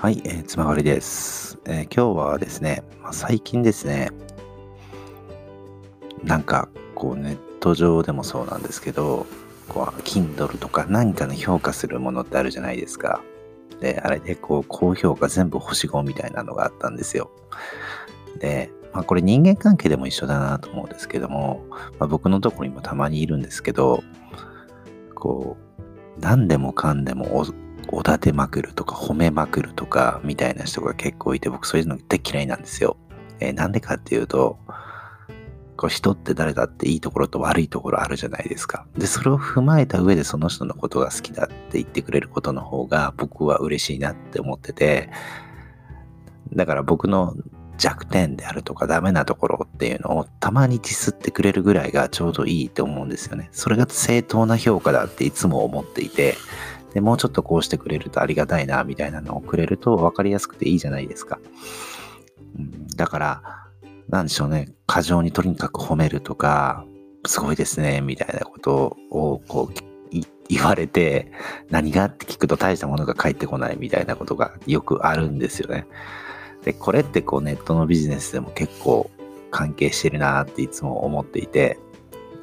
はい、えー、つまがりです、えー、今日はですね、まあ、最近ですね、なんかこうネット上でもそうなんですけど、こう Kindle とか何かの評価するものってあるじゃないですか。で、あれでこう高評価全部星5みたいなのがあったんですよ。で、まあこれ人間関係でも一緒だなと思うんですけども、まあ、僕のところにもたまにいるんですけど、こう、何でもかんでもおだてまくるとか褒めまくるとかみたいな人が結構いて僕そういうのって嫌いなんですよ。えー、なんでかっていうとこう人って誰だっていいところと悪いところあるじゃないですか。でそれを踏まえた上でその人のことが好きだって言ってくれることの方が僕は嬉しいなって思っててだから僕の弱点であるとかダメなところっていうのをたまにディスってくれるぐらいがちょうどいいと思うんですよね。それが正当な評価だっていつも思っていてで、もうちょっとこうしてくれるとありがたいな、みたいなのをくれると分かりやすくていいじゃないですか。うん、だから、なんでしょうね、過剰にとにかく褒めるとか、すごいですね、みたいなことをこう言われて、何がって聞くと大したものが返ってこないみたいなことがよくあるんですよね。で、これってこうネットのビジネスでも結構関係してるなっていつも思っていて、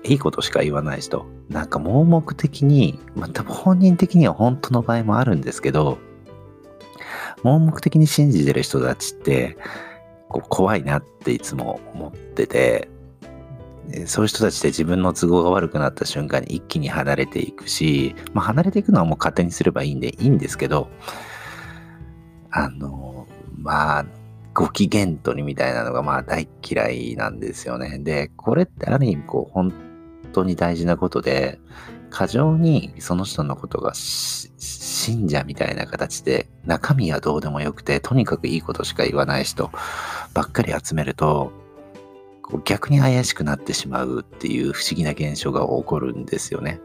いいことしか言わない人、なんか盲目的に、まあ、多分本人的には本当の場合もあるんですけど、盲目的に信じてる人たちって、こう怖いなっていつも思ってて、そういう人たちって自分の都合が悪くなった瞬間に一気に離れていくし、まあ、離れていくのはもう勝手にすればいいんでいいんですけど、あの、まあ、ご機嫌取りみたいなのがまあ大嫌いなんですよね。で、これってある意味こう本当に大事なことで、過剰にその人のことが信者みたいな形で中身はどうでもよくて、とにかくいいことしか言わない人ばっかり集めると、こう逆に怪しくなってしまうっていう不思議な現象が起こるんですよね。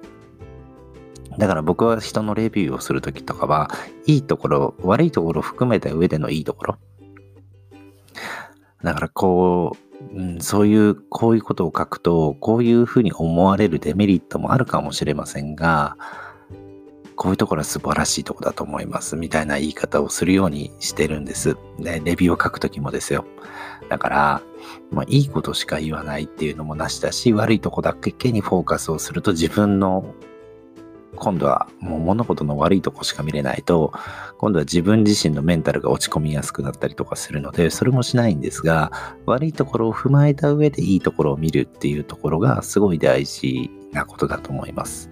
だから僕は人のレビューをするときとかは、いいところ、悪いところ含めた上でのいいところ。だからこう、うん、そういう、こういうことを書くと、こういうふうに思われるデメリットもあるかもしれませんが、こういうところは素晴らしいとこだと思います、みたいな言い方をするようにしてるんです。で、レビューを書くときもですよ。だから、まあ、いいことしか言わないっていうのもなしだし、悪いとこだけにフォーカスをすると自分の今度はもう物事の悪いとこしか見れないと、今度は自分自身のメンタルが落ち込みやすくなったりとかするので、それもしないんですが、悪いところを踏まえた上でいいところを見るっていうところがすごい大事なことだと思います。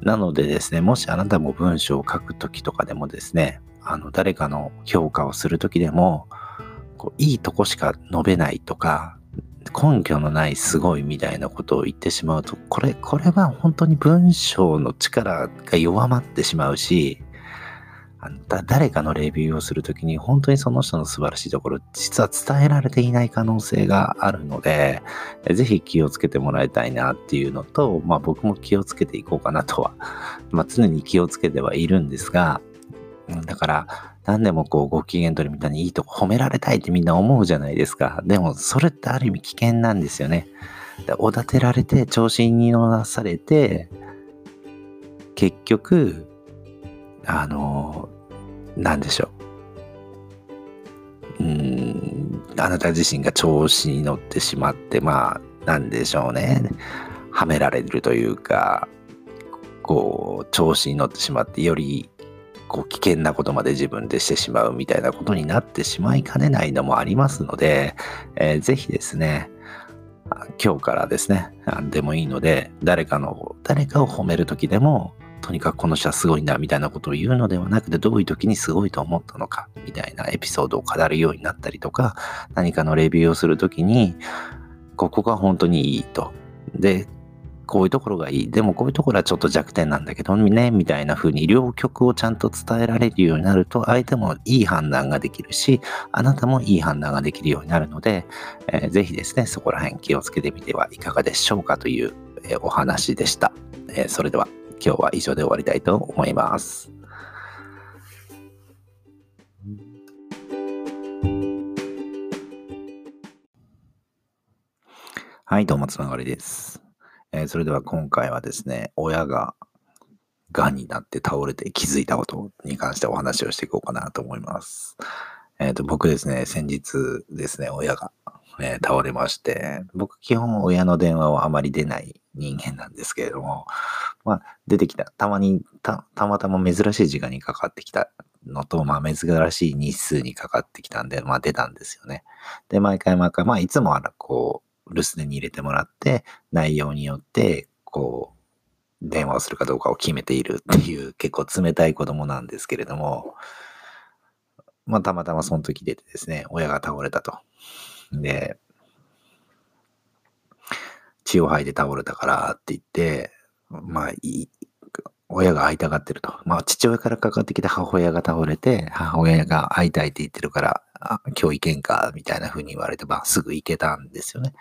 なのでですね、もしあなたも文章を書くときとかでもですね、あの、誰かの評価をするときでも、こういいとこしか述べないとか、根拠のないすごいみたいなことを言ってしまうと、これ、これは本当に文章の力が弱まってしまうし、あの誰かのレビューをするときに本当にその人の素晴らしいところ、実は伝えられていない可能性があるので、ぜひ気をつけてもらいたいなっていうのと、まあ僕も気をつけていこうかなとは、まあ常に気をつけてはいるんですが、だから、何でもこうご機嫌取りみたいにいいとこ褒められたいってみんな思うじゃないですか。でもそれってある意味危険なんですよね。おだてられて調子に乗らされて結局あの何でしょう。うん、あなた自身が調子に乗ってしまってまあなんでしょうね。はめられるというかこう調子に乗ってしまってよりこう危険なことまで自分でしてしまうみたいなことになってしまいかねないのもありますので、えー、ぜひですね、今日からですね、何でもいいので、誰かの、誰かを褒めるときでも、とにかくこの人はすごいんだみたいなことを言うのではなくて、どういう時にすごいと思ったのかみたいなエピソードを語るようになったりとか、何かのレビューをするときに、ここが本当にいいと。で、こういうところがいい。でもこういうところはちょっと弱点なんだけどね、みたいな風に両極をちゃんと伝えられるようになると、相手もいい判断ができるし、あなたもいい判断ができるようになるので、えー、ぜひですね、そこら辺気をつけてみてはいかがでしょうかという、えー、お話でした。えー、それでは今日は以上で終わりたいと思います。はい、どうもつながりです。えー、それでは今回はですね、親が癌になって倒れて気づいたことに関してお話をしていこうかなと思います。えっ、ー、と、僕ですね、先日ですね、親が、えー、倒れまして、僕基本親の電話はあまり出ない人間なんですけれども、まあ、出てきた、たまにた、たまたま珍しい時間にかかってきたのと、まあ、珍しい日数にかかってきたんで、まあ、出たんですよね。で、毎回毎回、まあ、いつもあら、こう、留守電に入れてもらって、内容によって、こう、電話をするかどうかを決めているっていう 結構冷たい子供なんですけれども、まあ、たまたまその時出てですね、親が倒れたと。で、血を吐いて倒れたからって言って、まあ、いい、親が会いたがってると。まあ、父親からかかってきた母親が倒れて、母親が会いたいって言ってるから、あ今日行けんか、みたいな風に言われて、まあ、すぐ行けたんですよね。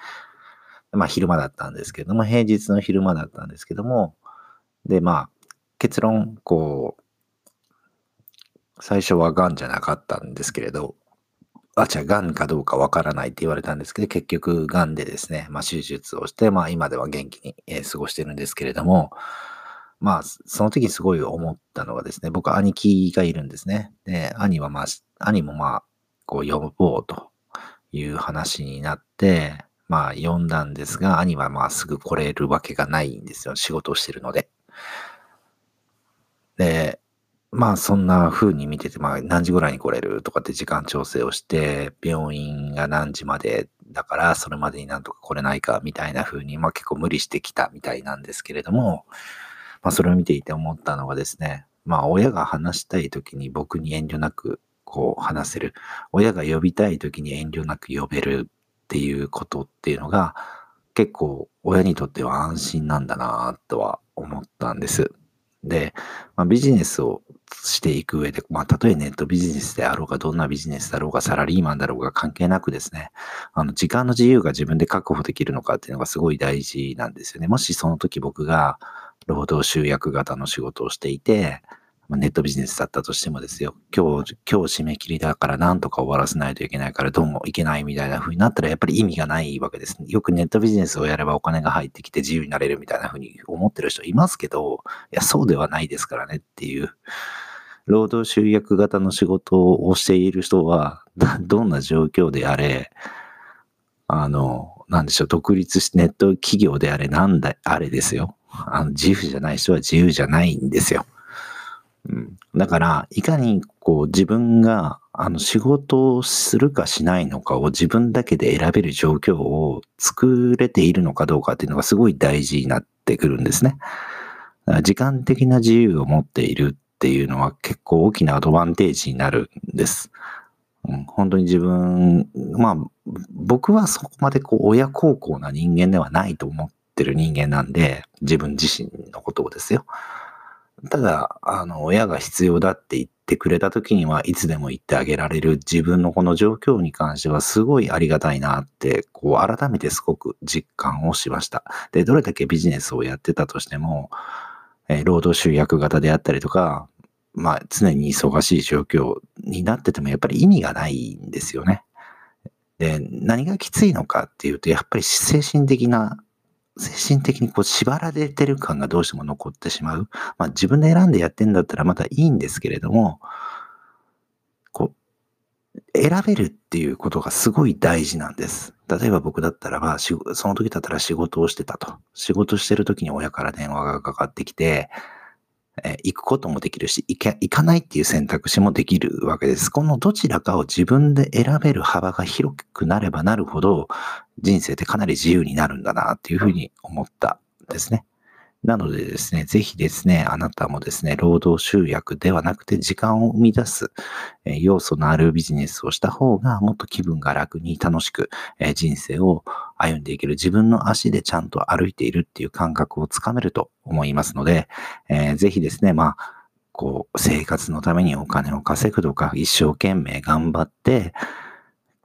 まあ、昼間だったんですけども、平日の昼間だったんですけども、で、まあ、結論、こう、最初は癌じゃなかったんですけれど、あ、じゃあ癌かどうかわからないって言われたんですけど、結局癌でですね、まあ手術をして、まあ今では元気に、え過ごしてるんですけれども、まあその時すごい思ったのはですね、僕兄貴がいるんですね。で、兄はまあ、兄もまあ、こう呼ぼうという話になって、まあ呼んだんですが、兄はまあすぐ来れるわけがないんですよ。仕事をしてるので。で、まあそんな風に見てて、まあ何時ぐらいに来れるとかって時間調整をして、病院が何時までだからそれまでになんとか来れないかみたいな風に、まあ結構無理してきたみたいなんですけれども、まあそれを見ていて思ったのがですね、まあ親が話したい時に僕に遠慮なくこう話せる。親が呼びたい時に遠慮なく呼べるっていうことっていうのが結構親にとっては安心なんだなとは思ったんです。で、まあ、ビジネスをしていく上で、まあ、たとえネットビジネスであろうが、どんなビジネスだろうが、サラリーマンだろうが関係なくですね、あの、時間の自由が自分で確保できるのかっていうのがすごい大事なんですよね。もしその時僕が労働集約型の仕事をしていて、ネットビジネスだったとしてもですよ、今日、今日締め切りだからなんとか終わらせないといけないからどうもいけないみたいな風になったらやっぱり意味がないわけです、ね。よくネットビジネスをやればお金が入ってきて自由になれるみたいな風に思ってる人いますけど、いや、そうではないですからねっていう。労働集約型の仕事をしている人は、どんな状況であれ、あの、なんでしょう、独立してネット企業であれ、なんだ、あれですよ。あの自由じゃない人は自由じゃないんですよ。うん、だから、いかにこう自分があの仕事をするかしないのかを自分だけで選べる状況を作れているのかどうかっていうのがすごい大事になってくるんですね。時間的な自由を持っているっていうのは結構大きなアドバンテージになるんです。うん、本当に自分、まあ僕はそこまでこう親孝行な人間ではないと思ってる人間なんで、自分自身のことをですよ。ただ、あの、親が必要だって言ってくれた時にはいつでも言ってあげられる自分のこの状況に関してはすごいありがたいなって、こう改めてすごく実感をしました。で、どれだけビジネスをやってたとしても、えー、労働集約型であったりとか、まあ常に忙しい状況になっててもやっぱり意味がないんですよね。で、何がきついのかっていうと、やっぱり精神的な精神的にこう縛られてる感がどうしても残ってしまう。まあ自分で選んでやってんだったらまたいいんですけれども、こう、選べるっていうことがすごい大事なんです。例えば僕だったらば、その時だったら仕事をしてたと。仕事してる時に親から電話がかかってきて、え行くこともできるし行け、行かないっていう選択肢もできるわけです。このどちらかを自分で選べる幅が広くなればなるほど、人生ってかなり自由になるんだなっていうふうに思ったんですね。なのでですね、ぜひですね、あなたもですね、労働集約ではなくて時間を生み出す、要素のあるビジネスをした方がもっと気分が楽に楽しく、人生を歩んでいける自分の足でちゃんと歩いているっていう感覚をつかめると思いますので、えー、ぜひですね、まあ、こう、生活のためにお金を稼ぐとか、一生懸命頑張って、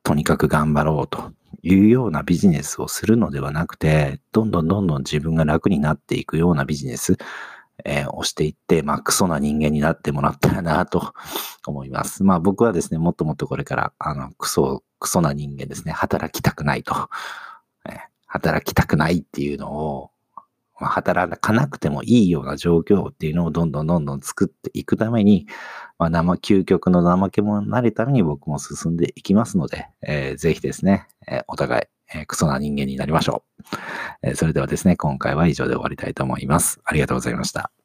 とにかく頑張ろうというようなビジネスをするのではなくて、どんどんどんどん自分が楽になっていくようなビジネス、えー、をしていって、まあ、クソな人間になってもらったらなと思います。まあ、僕はですね、もっともっとこれから、あの、クソ、クソな人間ですね、働きたくないと、えー、働きたくないっていうのを、働かなくてもいいような状況っていうのをどんどんどんどん作っていくために、まあ、生、究極の怠け者になるために僕も進んでいきますので、えー、ぜひですね、えー、お互い、えー、クソな人間になりましょう。えー、それではですね、今回は以上で終わりたいと思います。ありがとうございました。